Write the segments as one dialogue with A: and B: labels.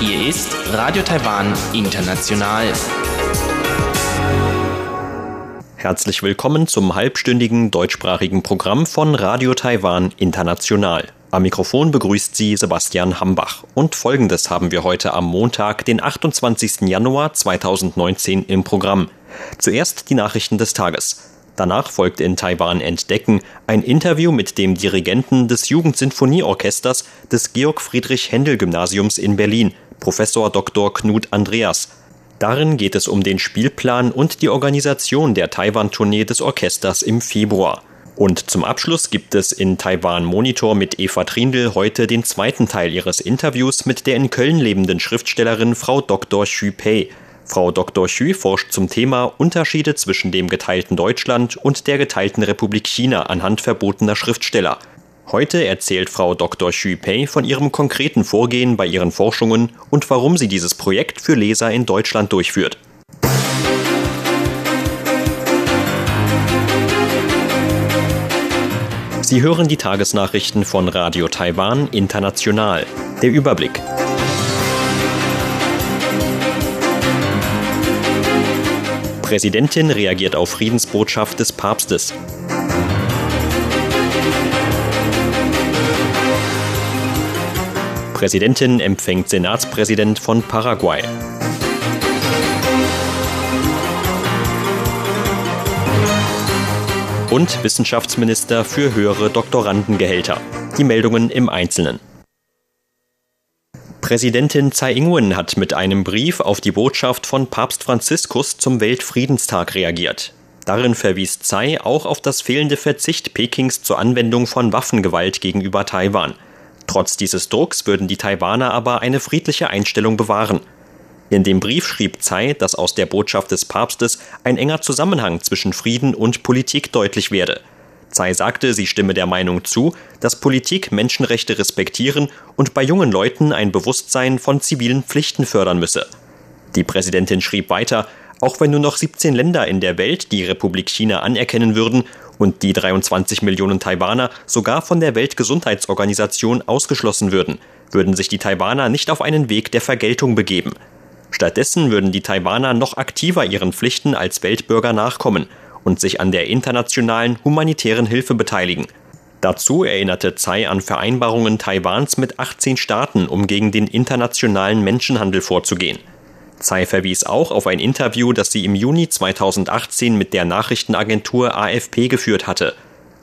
A: Hier ist Radio Taiwan International. Herzlich willkommen zum halbstündigen deutschsprachigen Programm von Radio Taiwan International. Am Mikrofon begrüßt Sie Sebastian Hambach. Und folgendes haben wir heute am Montag, den 28. Januar 2019 im Programm. Zuerst die Nachrichten des Tages. Danach folgt in Taiwan Entdecken ein Interview mit dem Dirigenten des Jugendsinfonieorchesters des Georg Friedrich Händel Gymnasiums in Berlin, Professor Dr. Knut Andreas. Darin geht es um den Spielplan und die Organisation der Taiwan-Tournee des Orchesters im Februar. Und zum Abschluss gibt es in Taiwan Monitor mit Eva Trindl heute den zweiten Teil ihres Interviews mit der in Köln lebenden Schriftstellerin Frau Dr. Xu Pei. Frau Dr. Xu forscht zum Thema Unterschiede zwischen dem geteilten Deutschland und der geteilten Republik China anhand verbotener Schriftsteller. Heute erzählt Frau Dr. Xu Pei von ihrem konkreten Vorgehen bei ihren Forschungen und warum sie dieses Projekt für Leser in Deutschland durchführt. Sie hören die Tagesnachrichten von Radio Taiwan International. Der Überblick. Präsidentin reagiert auf Friedensbotschaft des Papstes. Präsidentin empfängt Senatspräsident von Paraguay. Und Wissenschaftsminister für höhere Doktorandengehälter. Die Meldungen im Einzelnen. Präsidentin Tsai Ing-wen hat mit einem Brief auf die Botschaft von Papst Franziskus zum Weltfriedenstag reagiert. Darin verwies Tsai auch auf das fehlende Verzicht Pekings zur Anwendung von Waffengewalt gegenüber Taiwan – Trotz dieses Drucks würden die Taiwaner aber eine friedliche Einstellung bewahren. In dem Brief schrieb Tsai, dass aus der Botschaft des Papstes ein enger Zusammenhang zwischen Frieden und Politik deutlich werde. Tsai sagte, sie stimme der Meinung zu, dass Politik Menschenrechte respektieren und bei jungen Leuten ein Bewusstsein von zivilen Pflichten fördern müsse. Die Präsidentin schrieb weiter, auch wenn nur noch 17 Länder in der Welt die Republik China anerkennen würden und die 23 Millionen Taiwaner sogar von der Weltgesundheitsorganisation ausgeschlossen würden, würden sich die Taiwaner nicht auf einen Weg der Vergeltung begeben. Stattdessen würden die Taiwaner noch aktiver ihren Pflichten als Weltbürger nachkommen und sich an der internationalen humanitären Hilfe beteiligen. Dazu erinnerte Tsai an Vereinbarungen Taiwans mit 18 Staaten, um gegen den internationalen Menschenhandel vorzugehen. Tsai verwies auch auf ein Interview, das sie im Juni 2018 mit der Nachrichtenagentur AFP geführt hatte.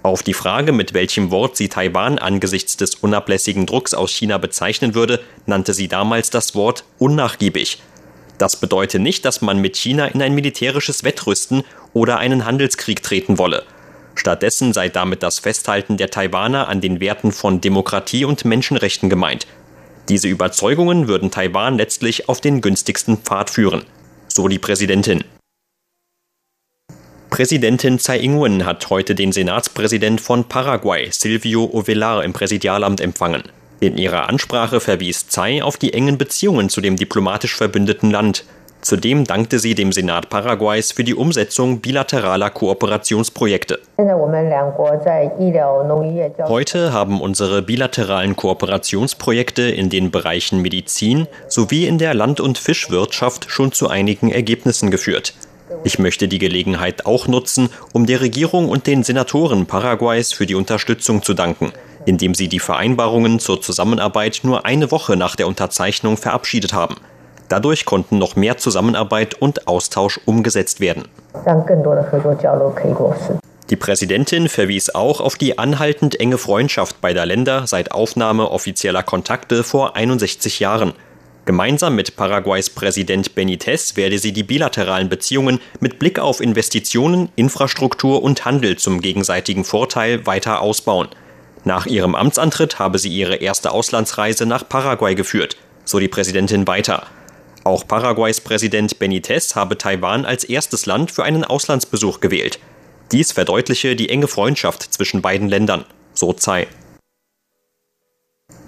A: Auf die Frage, mit welchem Wort sie Taiwan angesichts des unablässigen Drucks aus China bezeichnen würde, nannte sie damals das Wort unnachgiebig. Das bedeutet nicht, dass man mit China in ein militärisches Wettrüsten oder einen Handelskrieg treten wolle. Stattdessen sei damit das Festhalten der Taiwaner an den Werten von Demokratie und Menschenrechten gemeint, diese Überzeugungen würden Taiwan letztlich auf den günstigsten Pfad führen, so die Präsidentin. Präsidentin Tsai Ing-wen hat heute den Senatspräsident von Paraguay, Silvio Ovelar, im Präsidialamt empfangen. In ihrer Ansprache verwies Tsai auf die engen Beziehungen zu dem diplomatisch verbündeten Land Zudem dankte sie dem Senat Paraguays für die Umsetzung bilateraler Kooperationsprojekte. Heute haben unsere bilateralen Kooperationsprojekte in den Bereichen Medizin sowie in der Land- und Fischwirtschaft schon zu einigen Ergebnissen geführt. Ich möchte die Gelegenheit auch nutzen, um der Regierung und den Senatoren Paraguays für die Unterstützung zu danken, indem sie die Vereinbarungen zur Zusammenarbeit nur eine Woche nach der Unterzeichnung verabschiedet haben. Dadurch konnten noch mehr Zusammenarbeit und Austausch umgesetzt werden. Die Präsidentin verwies auch auf die anhaltend enge Freundschaft beider Länder seit Aufnahme offizieller Kontakte vor 61 Jahren. Gemeinsam mit Paraguays Präsident Benitez werde sie die bilateralen Beziehungen mit Blick auf Investitionen, Infrastruktur und Handel zum gegenseitigen Vorteil weiter ausbauen. Nach ihrem Amtsantritt habe sie ihre erste Auslandsreise nach Paraguay geführt, so die Präsidentin weiter. Auch Paraguays Präsident Benitez habe Taiwan als erstes Land für einen Auslandsbesuch gewählt. Dies verdeutliche die enge Freundschaft zwischen beiden Ländern, so Tsai.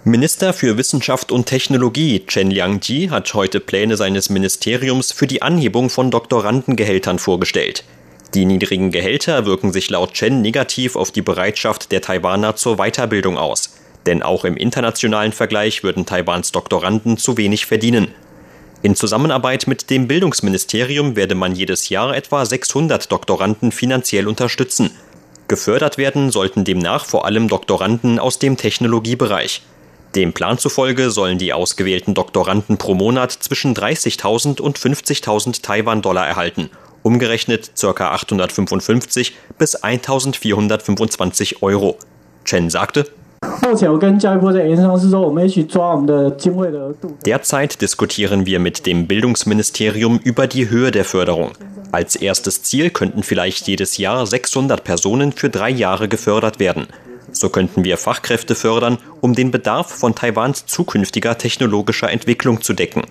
A: Minister für Wissenschaft und Technologie Chen Liangji hat heute Pläne seines Ministeriums für die Anhebung von Doktorandengehältern vorgestellt. Die niedrigen Gehälter wirken sich laut Chen negativ auf die Bereitschaft der Taiwaner zur Weiterbildung aus. Denn auch im internationalen Vergleich würden Taiwans Doktoranden zu wenig verdienen. In Zusammenarbeit mit dem Bildungsministerium werde man jedes Jahr etwa 600 Doktoranden finanziell unterstützen. Gefördert werden sollten demnach vor allem Doktoranden aus dem Technologiebereich. Dem Plan zufolge sollen die ausgewählten Doktoranden pro Monat zwischen 30.000 und 50.000 Taiwan-Dollar erhalten, umgerechnet ca. 855 bis 1.425 Euro. Chen sagte, Derzeit diskutieren wir mit dem Bildungsministerium über die Höhe der Förderung. Als erstes Ziel könnten vielleicht jedes Jahr 600 Personen für drei Jahre gefördert werden. So könnten wir Fachkräfte fördern, um den Bedarf von Taiwans zukünftiger technologischer Entwicklung zu decken.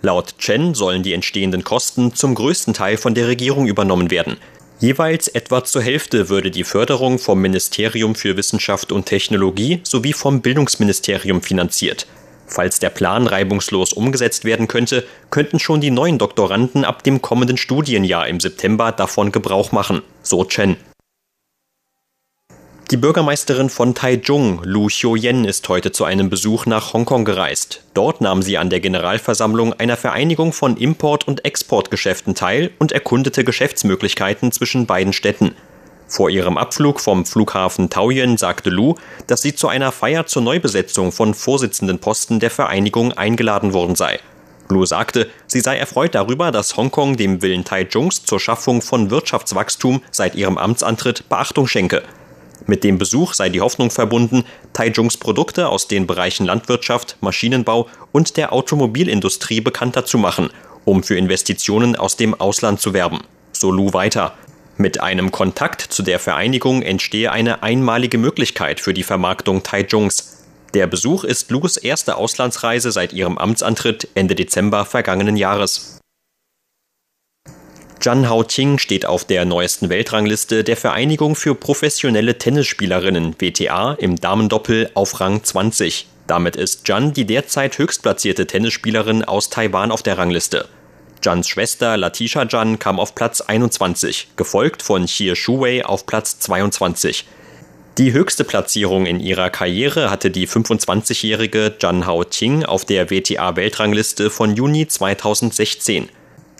A: Laut Chen sollen die entstehenden Kosten zum größten Teil von der Regierung übernommen werden. Jeweils etwa zur Hälfte würde die Förderung vom Ministerium für Wissenschaft und Technologie sowie vom Bildungsministerium finanziert. Falls der Plan reibungslos umgesetzt werden könnte, könnten schon die neuen Doktoranden ab dem kommenden Studienjahr im September davon Gebrauch machen, so Chen. Die Bürgermeisterin von Taichung, Lu Xiuyen, ist heute zu einem Besuch nach Hongkong gereist. Dort nahm sie an der Generalversammlung einer Vereinigung von Import- und Exportgeschäften teil und erkundete Geschäftsmöglichkeiten zwischen beiden Städten. Vor ihrem Abflug vom Flughafen Taoyuan sagte Lu, dass sie zu einer Feier zur Neubesetzung von Vorsitzendenposten der Vereinigung eingeladen worden sei. Lu sagte, sie sei erfreut darüber, dass Hongkong dem Willen Taichungs zur Schaffung von Wirtschaftswachstum seit ihrem Amtsantritt Beachtung schenke. Mit dem Besuch sei die Hoffnung verbunden, Taichungs Produkte aus den Bereichen Landwirtschaft, Maschinenbau und der Automobilindustrie bekannter zu machen, um für Investitionen aus dem Ausland zu werben. So Lu weiter. Mit einem Kontakt zu der Vereinigung entstehe eine einmalige Möglichkeit für die Vermarktung Taichungs. Der Besuch ist Lus erste Auslandsreise seit ihrem Amtsantritt Ende Dezember vergangenen Jahres. Zhan Haoting steht auf der neuesten Weltrangliste der Vereinigung für professionelle Tennisspielerinnen WTA im Damendoppel auf Rang 20. Damit ist Zhan die derzeit höchstplatzierte Tennisspielerin aus Taiwan auf der Rangliste. Zhans Schwester Latisha Zhan kam auf Platz 21, gefolgt von Xie Shuwei auf Platz 22. Die höchste Platzierung in ihrer Karriere hatte die 25-jährige Zhan Haoting auf der WTA-Weltrangliste von Juni 2016.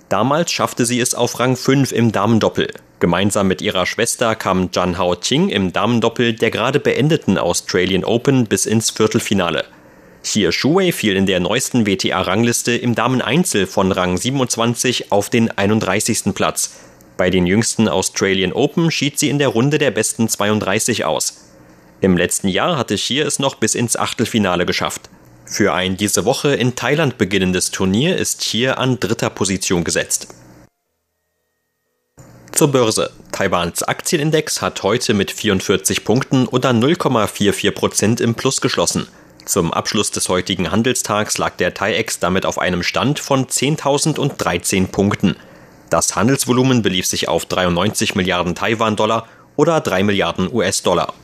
A: Damals schaffte sie es auf Rang 5 im Damendoppel. Gemeinsam mit ihrer Schwester kam Zhan Hao Qing im Damendoppel der gerade beendeten Australian Open bis ins Viertelfinale. Xie Shuwei fiel in der neuesten WTA-Rangliste im Dameneinzel von Rang 27 auf den 31. Platz. Bei den jüngsten Australian Open schied sie in der Runde der besten 32 aus. Im letzten Jahr hatte Xie es noch bis ins Achtelfinale geschafft. Für ein diese Woche in Thailand beginnendes Turnier ist hier an dritter Position gesetzt. Zur Börse. Taiwans Aktienindex hat heute mit 44 Punkten oder 0,44 Prozent im Plus geschlossen. Zum Abschluss des heutigen Handelstags lag der TAIEX damit auf einem Stand von 10.013 Punkten. Das Handelsvolumen belief sich auf 93 Milliarden Taiwan-Dollar oder 3 Milliarden US-Dollar.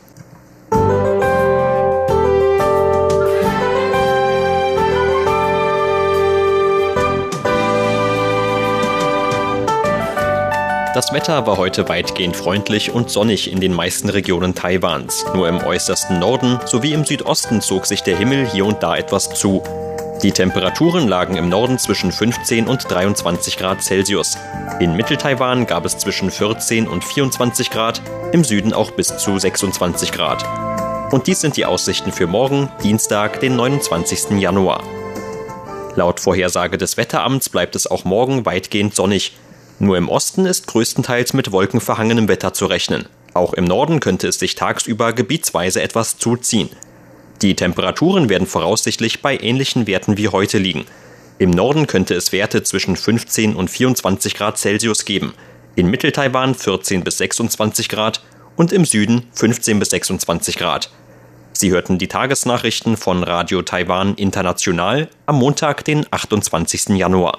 A: Das Wetter war heute weitgehend freundlich und sonnig in den meisten Regionen Taiwans. Nur im äußersten Norden sowie im Südosten zog sich der Himmel hier und da etwas zu. Die Temperaturen lagen im Norden zwischen 15 und 23 Grad Celsius. In Mitteltaiwan gab es zwischen 14 und 24 Grad, im Süden auch bis zu 26 Grad. Und dies sind die Aussichten für morgen, Dienstag, den 29. Januar. Laut Vorhersage des Wetteramts bleibt es auch morgen weitgehend sonnig. Nur im Osten ist größtenteils mit wolkenverhangenem Wetter zu rechnen. Auch im Norden könnte es sich tagsüber gebietsweise etwas zuziehen. Die Temperaturen werden voraussichtlich bei ähnlichen Werten wie heute liegen. Im Norden könnte es Werte zwischen 15 und 24 Grad Celsius geben, in Mitteltaiwan 14 bis 26 Grad und im Süden 15 bis 26 Grad. Sie hörten die Tagesnachrichten von Radio Taiwan International am Montag, den 28. Januar.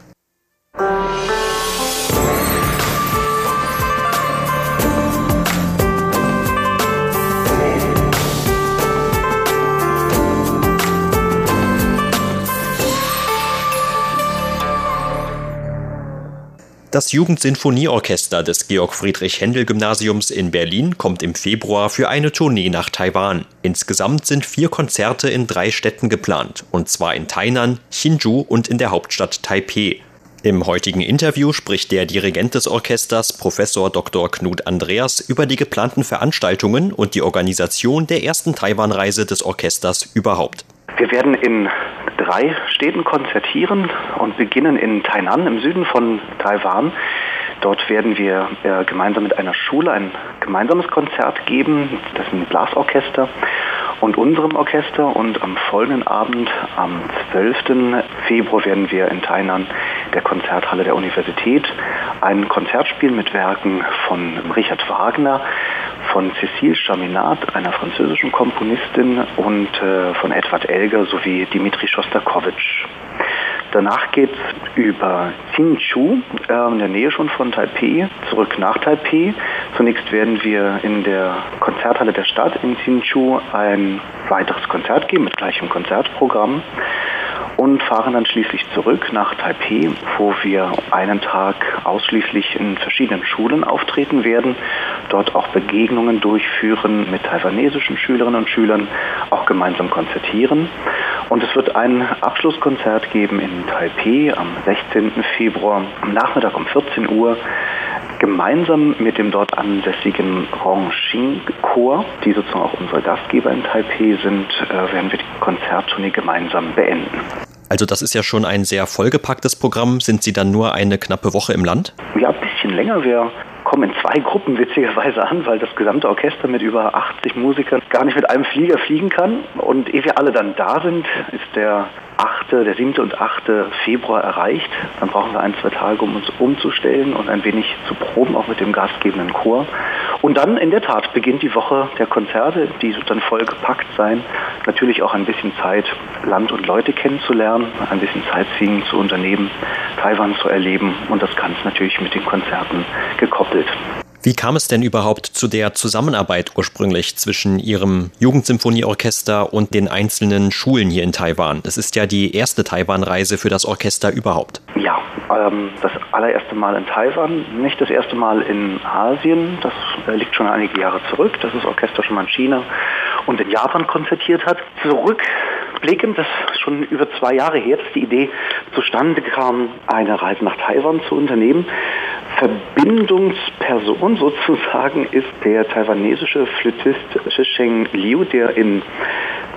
A: Das Jugendsinfonieorchester des Georg Friedrich Händel Gymnasiums in Berlin kommt im Februar für eine Tournee nach Taiwan. Insgesamt sind vier Konzerte in drei Städten geplant, und zwar in Tainan, Hsinchu und in der Hauptstadt Taipeh. Im heutigen Interview spricht der Dirigent des Orchesters, Professor Dr. Knut Andreas, über die geplanten Veranstaltungen und die Organisation der ersten Taiwan-Reise des Orchesters überhaupt.
B: Wir werden in drei Städten konzertieren und beginnen in Tainan im Süden von Taiwan. Dort werden wir äh, gemeinsam mit einer Schule ein gemeinsames Konzert geben, das ist ein Blasorchester und unserem Orchester. Und am folgenden Abend, am 12. Februar, werden wir in Tainan der Konzerthalle der Universität ein Konzert spielen mit Werken von Richard Wagner, von Cécile Chaminade, einer französischen Komponistin, und äh, von Edward Elgar sowie Dimitri Schostakowitsch. Danach geht es über Xinchu, äh, in der Nähe schon von Taipei, zurück nach Taipei. Zunächst werden wir in der Konzerthalle der Stadt in Xinchu ein weiteres Konzert geben mit gleichem Konzertprogramm und fahren dann schließlich zurück nach Taipei, wo wir einen Tag ausschließlich in verschiedenen Schulen auftreten werden, dort auch Begegnungen durchführen mit taiwanesischen Schülerinnen und Schülern, auch gemeinsam konzertieren. Und es wird ein Abschlusskonzert geben in Taipei am 16. Februar am Nachmittag um 14 Uhr gemeinsam mit dem dort ansässigen Rongxing-Chor, die sozusagen auch unsere Gastgeber in Taipei sind, äh, werden wir die Konzerttournee gemeinsam beenden.
A: Also das ist ja schon ein sehr vollgepacktes Programm. Sind Sie dann nur eine knappe Woche im Land?
B: Ja, ein bisschen länger. Wir kommen in zwei Gruppen witzigerweise an, weil das gesamte Orchester mit über 80 Musikern gar nicht mit einem Flieger fliegen kann. Und ehe wir alle dann da sind, ist der 8., der 7. und 8. Februar erreicht. Dann brauchen wir ein, zwei Tage, um uns umzustellen und ein wenig zu proben, auch mit dem gastgebenden Chor. Und dann in der Tat beginnt die Woche der Konzerte, die dann voll gepackt sein. Natürlich auch ein bisschen Zeit, Land und Leute kennenzulernen, ein bisschen Sightseeing zu unternehmen, Taiwan zu erleben und das Ganze natürlich mit den Konzerten gekoppelt.
A: Wie kam es denn überhaupt zu der Zusammenarbeit ursprünglich zwischen Ihrem Jugendsymphonieorchester und den einzelnen Schulen hier in Taiwan? Es ist ja die erste Taiwan-Reise für das Orchester überhaupt.
B: Ja, ähm, das allererste Mal in Taiwan, nicht das erste Mal in Asien. Das äh, liegt schon einige Jahre zurück, dass das Orchester schon mal in China und in Japan konzertiert hat. Zurückblickend, das ist schon über zwei Jahre her, die Idee zustande kam, eine Reise nach Taiwan zu unternehmen. Verbindungsperson sozusagen ist der taiwanesische Flötist Shisheng Liu, der in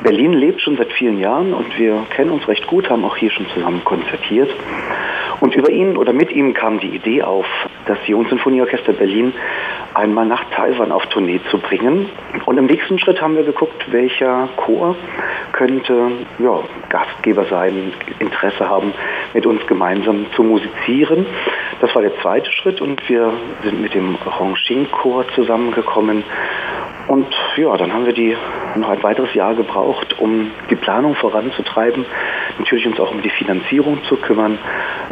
B: Berlin lebt schon seit vielen Jahren und wir kennen uns recht gut, haben auch hier schon zusammen konzertiert. Und über ihn oder mit ihm kam die Idee auf, das Jungsinfonieorchester Berlin einmal nach Taiwan auf Tournee zu bringen. Und im nächsten Schritt haben wir geguckt, welcher Chor könnte ja, Gastgeber sein, Interesse haben, mit uns gemeinsam zu musizieren. Das war der zweite Schritt und wir sind mit dem Rongxing-Chor zusammengekommen. Und ja, dann haben wir die noch ein weiteres Jahr gebraucht, um die Planung voranzutreiben, natürlich uns auch um die Finanzierung zu kümmern.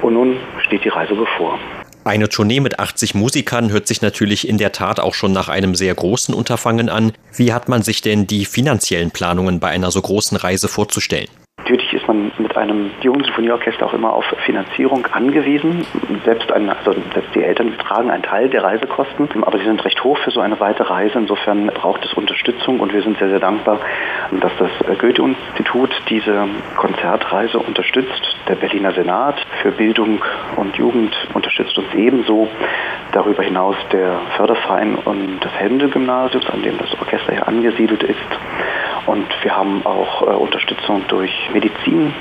B: Und nun steht die Reise bevor.
A: Eine Tournee mit 80 Musikern hört sich natürlich in der Tat auch schon nach einem sehr großen Unterfangen an. Wie hat man sich denn die finanziellen Planungen bei einer so großen Reise vorzustellen?
B: Natürlich ist man mit einem Jugendsinfonieorchester auch immer auf Finanzierung angewiesen. Selbst, ein, also selbst die Eltern tragen einen Teil der Reisekosten, aber sie sind recht hoch für so eine weite Reise. Insofern braucht es Unterstützung und wir sind sehr, sehr dankbar, dass das Goethe-Institut diese Konzertreise unterstützt. Der Berliner Senat für Bildung und Jugend unterstützt uns ebenso. Darüber hinaus der Förderverein und das Händel-Gymnasium, an dem das Orchester hier angesiedelt ist. Und wir haben auch äh, Unterstützung durch Medizin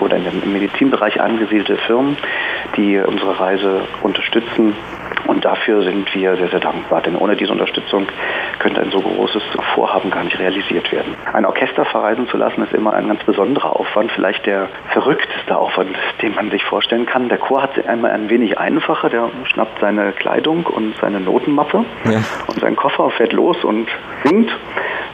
B: oder im Medizinbereich angesiedelte Firmen, die unsere Reise unterstützen. Und dafür sind wir sehr, sehr dankbar, denn ohne diese Unterstützung könnte ein so großes Vorhaben gar nicht realisiert werden. Ein Orchester verreisen zu lassen, ist immer ein ganz besonderer Aufwand, vielleicht der verrückteste Aufwand, den man sich vorstellen kann. Der Chor hat es einmal ein wenig einfacher, der schnappt seine Kleidung und seine Notenmappe ja. und seinen Koffer, fährt los und singt.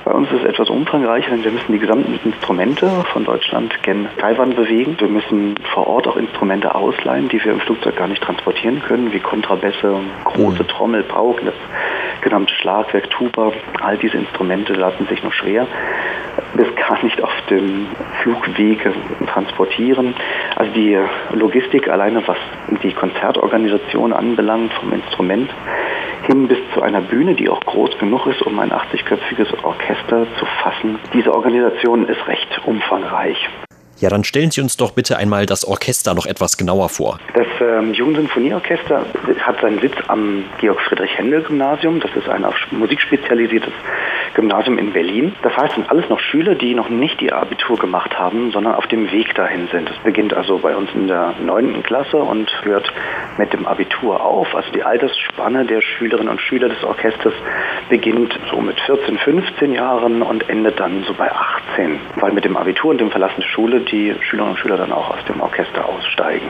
B: Bei uns ist es etwas umfangreicher, denn wir müssen die gesamten Instrumente von Deutschland gen Taiwan bewegen. Wir müssen vor Ort auch Instrumente ausleihen, die wir im Flugzeug gar nicht transportieren können, wie Kontrabässe, große mhm. Trommel, Pauken, das gesamte Schlagwerk, Tuba. All diese Instrumente lassen sich nur schwer bis gar nicht auf dem Flugwege transportieren. Also die Logistik alleine, was die Konzertorganisation anbelangt, vom Instrument hin bis zu einer Bühne, die auch groß genug ist, um ein 80-köpfiges Orchester zu fassen. Diese Organisation ist recht umfangreich.
A: Ja, dann stellen Sie uns doch bitte einmal das Orchester noch etwas genauer vor.
B: Das ähm, Jugendsinfonieorchester hat seinen Sitz am Georg-Friedrich-Händel-Gymnasium. Das ist ein auf Musik spezialisiertes Gymnasium in Berlin. Das heißt, sind alles noch Schüler, die noch nicht ihr Abitur gemacht haben, sondern auf dem Weg dahin sind. Es beginnt also bei uns in der neunten Klasse und hört mit dem Abitur auf. Also die Altersspanne der Schülerinnen und Schüler des Orchesters beginnt so mit 14, 15 Jahren und endet dann so bei 18, weil mit dem Abitur und dem Verlassen der Schule die Schülerinnen und Schüler dann auch aus dem Orchester aussteigen.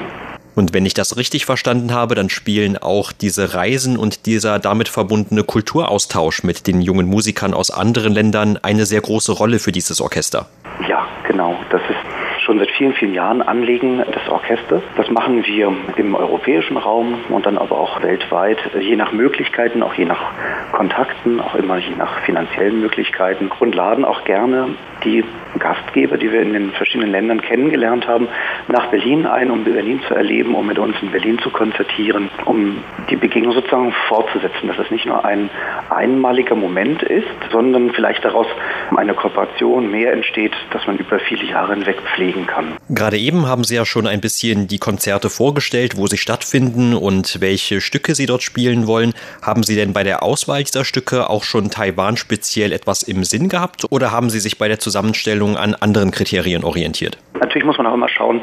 A: Und wenn ich das richtig verstanden habe, dann spielen auch diese Reisen und dieser damit verbundene Kulturaustausch mit den jungen Musikern aus anderen Ländern eine sehr große Rolle für dieses Orchester.
B: Ja, genau. Das ist vielen, vielen Jahren Anliegen des Orchesters. Das machen wir im europäischen Raum und dann aber auch weltweit, je nach Möglichkeiten, auch je nach Kontakten, auch immer je nach finanziellen Möglichkeiten und laden auch gerne die Gastgeber, die wir in den verschiedenen Ländern kennengelernt haben, nach Berlin ein, um Berlin zu erleben, um mit uns in Berlin zu konzertieren, um die Begegnung sozusagen fortzusetzen, dass es nicht nur ein einmaliger Moment ist, sondern vielleicht daraus eine Kooperation mehr entsteht, dass man über viele Jahre hinweg pflegen kann.
A: Gerade eben haben Sie ja schon ein bisschen die Konzerte vorgestellt, wo sie stattfinden und welche Stücke Sie dort spielen wollen. Haben Sie denn bei der Auswahl dieser Stücke auch schon Taiwan speziell etwas im Sinn gehabt oder haben Sie sich bei der Zusammenstellung an anderen Kriterien orientiert?
B: Natürlich muss man auch immer schauen,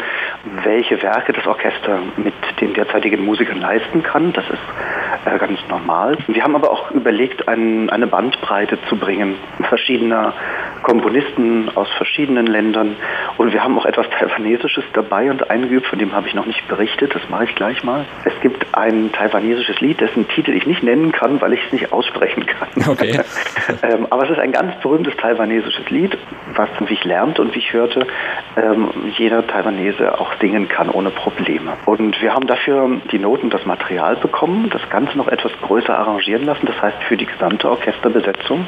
B: welche Werke das Orchester mit den derzeitigen Musikern leisten kann. Das ist äh, ganz normal. Wir haben aber auch überlegt, ein, eine Bandbreite zu bringen, verschiedener Komponisten aus verschiedenen Ländern. Und wir haben auch etwas Taiwanesisches dabei und eingeübt, von dem habe ich noch nicht berichtet, das mache ich gleich mal. Es gibt ein taiwanesisches Lied, dessen Titel ich nicht nennen kann, weil ich es nicht aussprechen kann.
A: Okay.
B: ähm, aber es ist ein ganz berühmtes taiwanesisches Lied, was, wie ich lernte und wie ich hörte, ähm, jeder Taiwanese auch singen kann ohne Probleme. Und wir haben dafür die Noten, das Material bekommen, das Ganze noch etwas größer arrangieren lassen, das heißt für die gesamte Orchesterbesetzung,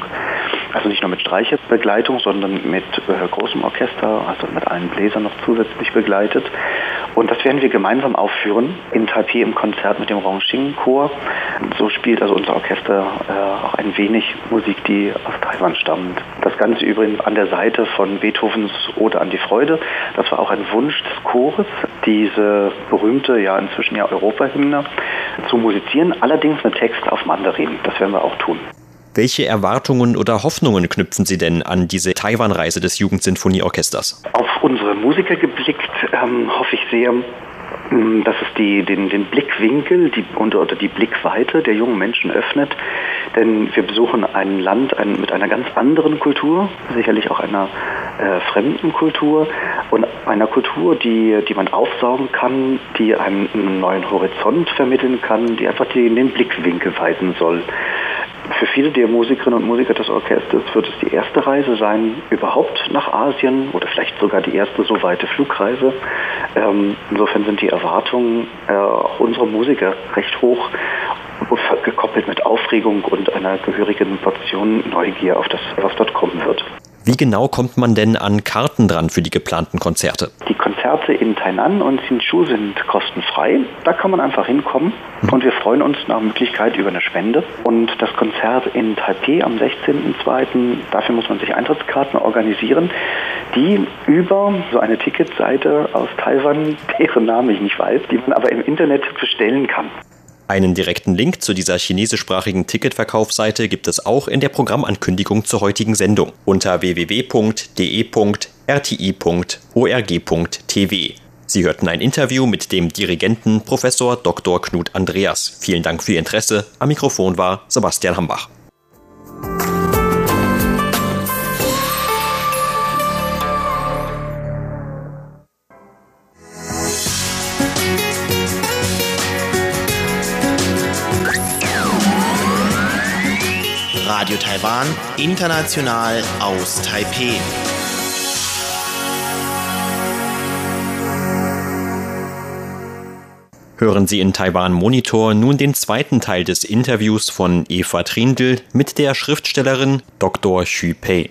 B: also nicht nur mit Streicherbegleitung, sondern mit äh, großem Orchester, also mit allen Bläsern noch zusätzlich begleitet. Und das werden wir gemeinsam aufführen in Taipei im Konzert mit dem Rongxing Chor. So spielt also unser Orchester äh, auch ein wenig Musik, die aus Taiwan stammt. Das Ganze übrigens an der Seite von Beethovens Ode an die Freude. Das war auch ein Wunsch des Chores, diese berühmte, ja inzwischen ja Europahymne zu musizieren, allerdings mit Text auf Mandarin. Das werden wir auch tun.
A: Welche Erwartungen oder Hoffnungen knüpfen Sie denn an diese Taiwan-Reise des Jugendsinfonieorchesters?
B: Auf unsere Musiker geblickt ähm, hoffe ich sehr, dass es die, den, den Blickwinkel die, oder, oder die Blickweite der jungen Menschen öffnet. Denn wir besuchen ein Land ein, mit einer ganz anderen Kultur, sicherlich auch einer äh, fremden Kultur und einer Kultur, die, die man aufsaugen kann, die einem einen neuen Horizont vermitteln kann, die einfach die, den Blickwinkel weiten soll. Für viele der Musikerinnen und Musiker des Orchesters wird es die erste Reise sein, überhaupt nach Asien oder vielleicht sogar die erste so weite Flugreise. Ähm, insofern sind die Erwartungen äh, auch unserer Musiker recht hoch, gekoppelt mit Aufregung und einer gehörigen Portion Neugier auf das, was dort kommen wird.
A: Wie genau kommt man denn an Karten dran für die geplanten Konzerte?
B: Die Konzerte in Tainan und Hsinchu sind kostenfrei. Da kann man einfach hinkommen mhm. und wir freuen uns nach Möglichkeit über eine Spende. Und das Konzert in Taipei am 16.02., dafür muss man sich Eintrittskarten organisieren, die über so eine Ticketseite aus Taiwan, deren Name ich nicht weiß, die man aber im Internet bestellen kann.
A: Einen direkten Link zu dieser chinesischsprachigen Ticketverkaufsseite gibt es auch in der Programmankündigung zur heutigen Sendung unter www.de.rti.org.tv. Sie hörten ein Interview mit dem Dirigenten Professor Dr. Knut Andreas. Vielen Dank für Ihr Interesse. Am Mikrofon war Sebastian Hambach.
C: Radio Taiwan, international aus Taipeh.
A: Hören Sie in Taiwan Monitor nun den zweiten Teil des Interviews von Eva Trindl mit der Schriftstellerin Dr. Xu Pei.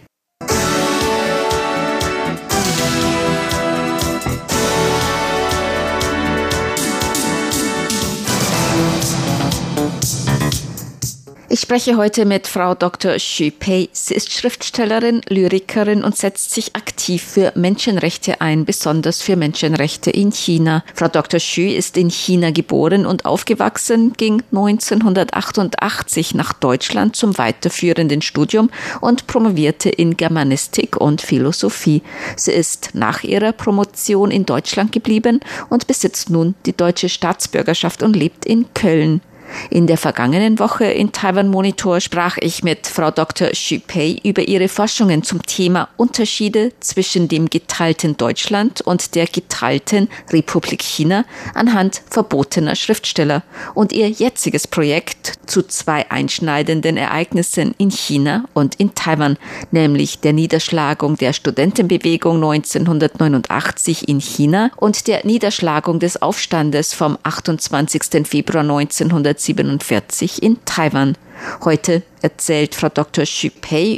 D: Ich spreche heute mit Frau Dr. Xu Pei. Sie ist Schriftstellerin, Lyrikerin und setzt sich aktiv für Menschenrechte ein, besonders für Menschenrechte in China. Frau Dr. Xu ist in China geboren und aufgewachsen, ging 1988 nach Deutschland zum weiterführenden Studium und promovierte in Germanistik und Philosophie. Sie ist nach ihrer Promotion in Deutschland geblieben und besitzt nun die deutsche Staatsbürgerschaft und lebt in Köln. In der vergangenen Woche in Taiwan Monitor sprach ich mit Frau Dr. Xu Pei über ihre Forschungen zum Thema Unterschiede zwischen dem geteilten Deutschland und der geteilten Republik China anhand verbotener Schriftsteller und ihr jetziges Projekt zu zwei einschneidenden Ereignissen in China und in Taiwan, nämlich der Niederschlagung der Studentenbewegung 1989 in China und der Niederschlagung des Aufstandes vom 28. Februar 19 1947 in Taiwan. Heute erzählt Frau Dr. Xu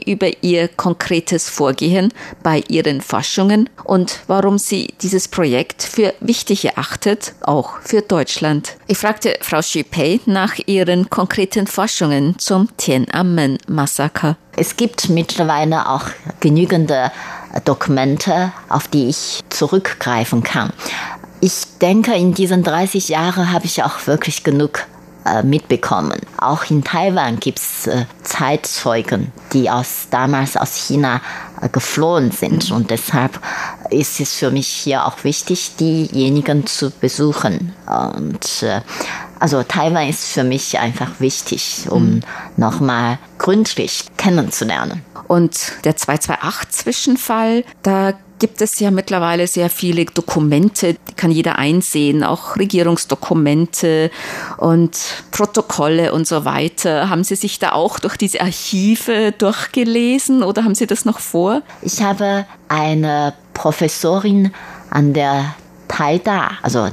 D: über ihr konkretes Vorgehen bei ihren Forschungen und warum sie dieses Projekt für wichtig erachtet, auch für Deutschland. Ich fragte Frau Xu nach ihren konkreten Forschungen zum Tiananmen-Massaker.
E: Es gibt mittlerweile auch genügende Dokumente, auf die ich zurückgreifen kann. Ich denke, in diesen 30 Jahren habe ich auch wirklich genug äh, mitbekommen. Auch in Taiwan gibt es äh, Zeitzeugen, die aus, damals aus China äh, geflohen sind. Und deshalb ist es für mich hier auch wichtig, diejenigen zu besuchen. Und also Taiwan ist für mich einfach wichtig, um mhm. nochmal gründlich kennenzulernen.
D: Und der 228-Zwischenfall, da gibt es ja mittlerweile sehr viele Dokumente, die kann jeder einsehen, auch Regierungsdokumente und Protokolle und so weiter. Haben Sie sich da auch durch diese Archive durchgelesen oder haben Sie das noch vor?
E: Ich habe eine Professorin an der Taida, also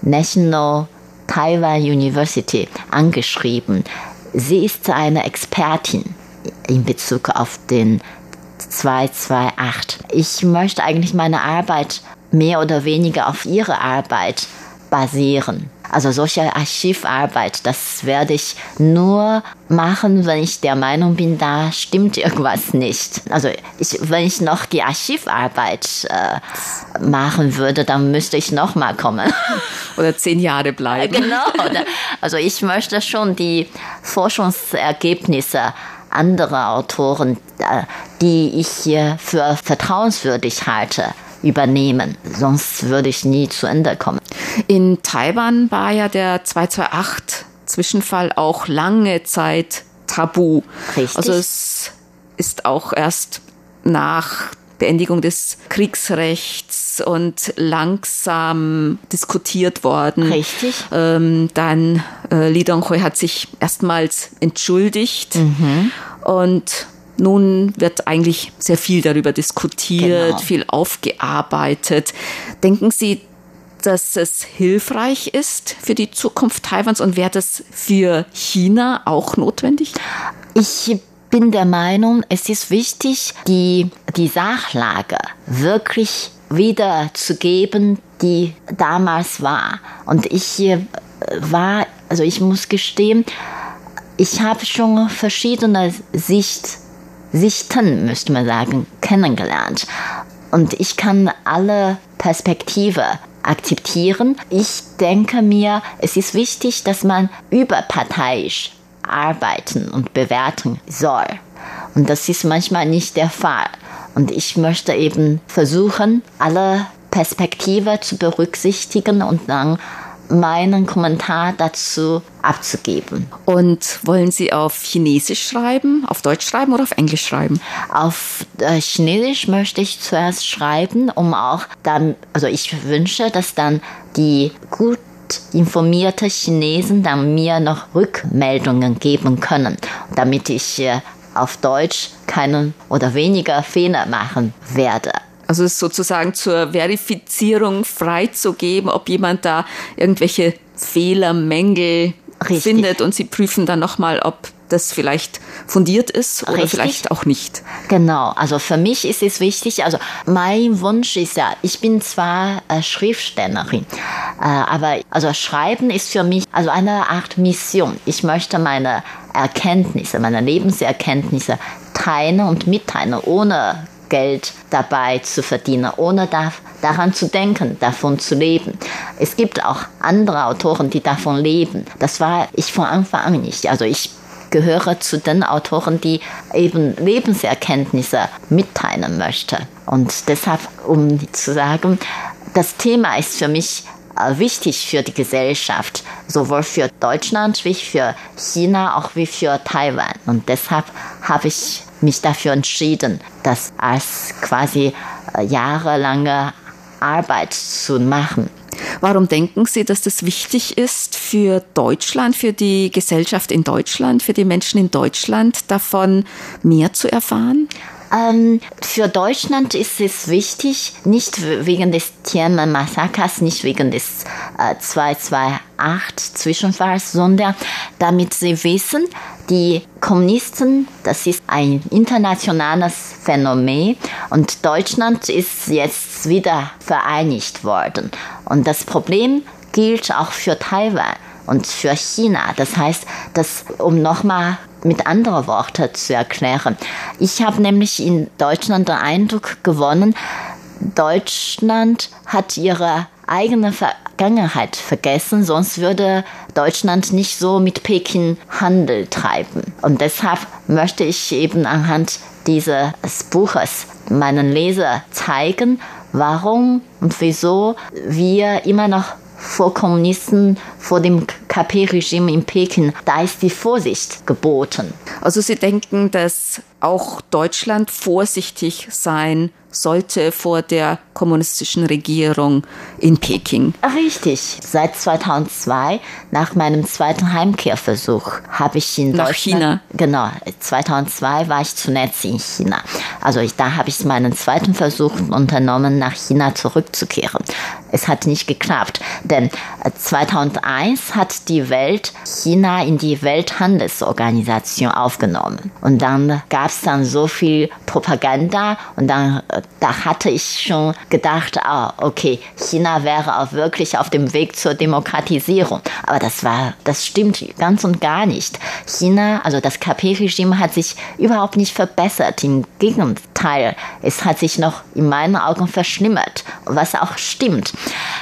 E: National Taiwan University, angeschrieben. Sie ist eine Expertin in Bezug auf den 228. Ich möchte eigentlich meine Arbeit mehr oder weniger auf Ihre Arbeit basieren. Also solche Archivarbeit, das werde ich nur machen, wenn ich der Meinung bin, da stimmt irgendwas nicht. Also ich, wenn ich noch die Archivarbeit äh, machen würde, dann müsste ich noch mal kommen.
D: Oder zehn Jahre bleiben.
E: Genau. Also ich möchte schon die Forschungsergebnisse andere Autoren, äh, die ich für vertrauenswürdig halte, übernehmen. Sonst würde ich nie zu Ende kommen.
D: In Taiwan war ja der 228 Zwischenfall auch lange Zeit tabu.
E: Richtig.
D: Also es ist auch erst nach Beendigung des Kriegsrechts und langsam diskutiert worden.
E: Richtig.
D: Ähm, dann äh, Li Donghui hat sich erstmals entschuldigt mhm. und nun wird eigentlich sehr viel darüber diskutiert, genau. viel aufgearbeitet. Denken Sie, dass es hilfreich ist für die Zukunft Taiwans und wäre das für China auch notwendig?
E: Ich bin der Meinung, es ist wichtig, die, die Sachlage wirklich wiederzugeben, die damals war. Und ich äh, war, also ich muss gestehen, ich habe schon verschiedene Sicht, Sichten, müsste man sagen, kennengelernt. Und ich kann alle Perspektive akzeptieren. Ich denke mir, es ist wichtig, dass man überparteiisch arbeiten und bewerten soll. Und das ist manchmal nicht der Fall. Und ich möchte eben versuchen, alle Perspektiven zu berücksichtigen und dann meinen Kommentar dazu abzugeben.
D: Und wollen Sie auf Chinesisch schreiben, auf Deutsch schreiben oder auf Englisch schreiben?
E: Auf äh, Chinesisch möchte ich zuerst schreiben, um auch dann, also ich wünsche, dass dann die gut informierte Chinesen dann mir noch Rückmeldungen geben können, damit ich äh, auf Deutsch keinen oder weniger Fehler machen werde.
D: Also es sozusagen zur Verifizierung freizugeben, ob jemand da irgendwelche Fehler, Mängel Richtig. findet und sie prüfen dann nochmal, ob das vielleicht fundiert ist oder Richtig. vielleicht auch nicht.
E: Genau, also für mich ist es wichtig, also mein Wunsch ist ja, ich bin zwar äh, Schriftstellerin, äh, aber also Schreiben ist für mich also eine Art Mission. Ich möchte meine Erkenntnisse, meine Lebenserkenntnisse teilen und mitteilen, ohne Geld dabei zu verdienen, ohne da, daran zu denken, davon zu leben. Es gibt auch andere Autoren, die davon leben. Das war ich von Anfang an nicht. Also ich gehöre zu den Autoren, die eben Lebenserkenntnisse mitteilen möchte. Und deshalb, um zu sagen, das Thema ist für mich wichtig für die Gesellschaft, sowohl für Deutschland wie für China, auch wie für Taiwan. Und deshalb habe ich mich dafür entschieden, das als quasi äh, jahrelange Arbeit zu machen.
D: Warum denken Sie, dass das wichtig ist für Deutschland, für die Gesellschaft in Deutschland, für die Menschen in Deutschland, davon mehr zu erfahren?
E: Ähm, für Deutschland ist es wichtig, nicht wegen des Tiananmen-Massakers, nicht wegen des äh, 228 Zwischenfalls, sondern damit sie wissen, die Kommunisten, das ist ein internationales Phänomen und Deutschland ist jetzt wieder vereinigt worden. Und das Problem gilt auch für Taiwan und für China. Das heißt, dass, um nochmal mit anderen Worten zu erklären. Ich habe nämlich in Deutschland den Eindruck gewonnen, Deutschland hat ihre eigene Vergangenheit vergessen, sonst würde Deutschland nicht so mit Peking Handel treiben. Und deshalb möchte ich eben anhand dieses Buches meinen Leser zeigen, warum und wieso wir immer noch vor Kommunisten, vor dem KP-Regime in Peking, da ist die Vorsicht geboten.
D: Also Sie denken, dass auch Deutschland vorsichtig sein sollte vor der kommunistischen Regierung in Peking.
E: Richtig. Seit 2002, nach meinem zweiten Heimkehrversuch, habe ich in
D: nach China.
E: Genau. 2002 war ich zunächst in China. Also ich, da habe ich meinen zweiten Versuch unternommen, nach China zurückzukehren. Es hat nicht geklappt, denn 2001 hat die Welt China in die Welthandelsorganisation aufgenommen. Und dann gab es dann so viel Propaganda und dann da hatte ich schon gedacht, ah, okay, China wäre auch wirklich auf dem Weg zur Demokratisierung. Aber das war, das stimmt ganz und gar nicht. China, also das KP-Regime hat sich überhaupt nicht verbessert. Im Gegenteil, es hat sich noch in meinen Augen verschlimmert, was auch stimmt.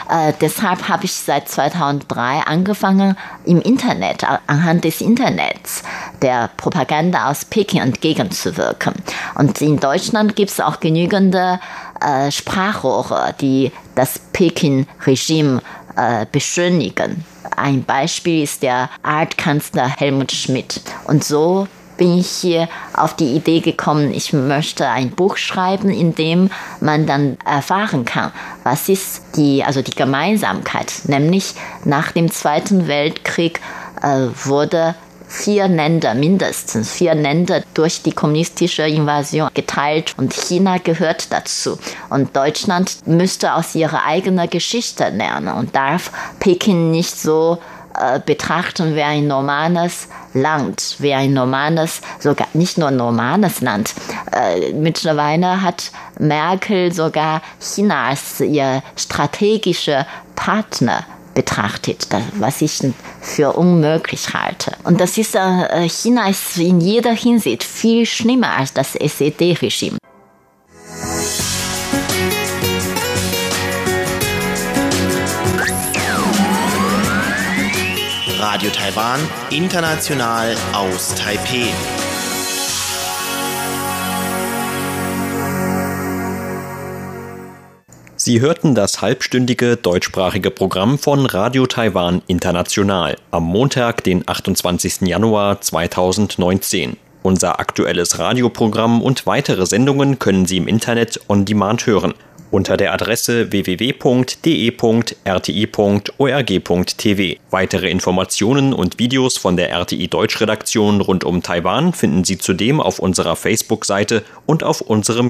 E: Äh, deshalb habe ich seit 2003 angefangen, im Internet, anhand des Internets, der Propaganda aus Peking entgegenzuwirken. Und in Deutschland gibt es auch genügende äh, Sprachrohre, die das Peking-Regime äh, beschönigen. Ein Beispiel ist der Altkanzler Helmut Schmidt. Und so bin ich hier auf die Idee gekommen, ich möchte ein Buch schreiben, in dem man dann erfahren kann, was ist die, also die Gemeinsamkeit, nämlich nach dem Zweiten Weltkrieg äh, wurde vier Länder, mindestens vier Länder durch die kommunistische Invasion geteilt und China gehört dazu. Und Deutschland müsste aus ihrer eigenen Geschichte lernen und darf Peking nicht so äh, betrachten wie ein normales Land, wie ein normales, sogar nicht nur normales Land. Äh, mittlerweile hat Merkel sogar China als ihr strategischer Partner betrachtet, was ich für unmöglich halte. Und das ist, äh, China ist in jeder Hinsicht viel schlimmer als das SED-Regime.
C: Radio Taiwan, international aus Taipei.
A: Sie hörten das halbstündige deutschsprachige Programm von Radio Taiwan International am Montag, den 28. Januar 2019. Unser aktuelles Radioprogramm und weitere Sendungen können Sie im Internet on demand hören unter der Adresse www.de.rti.org.tv. Weitere Informationen und Videos von der RTI Deutschredaktion rund um Taiwan finden Sie zudem auf unserer Facebook-Seite und auf unserem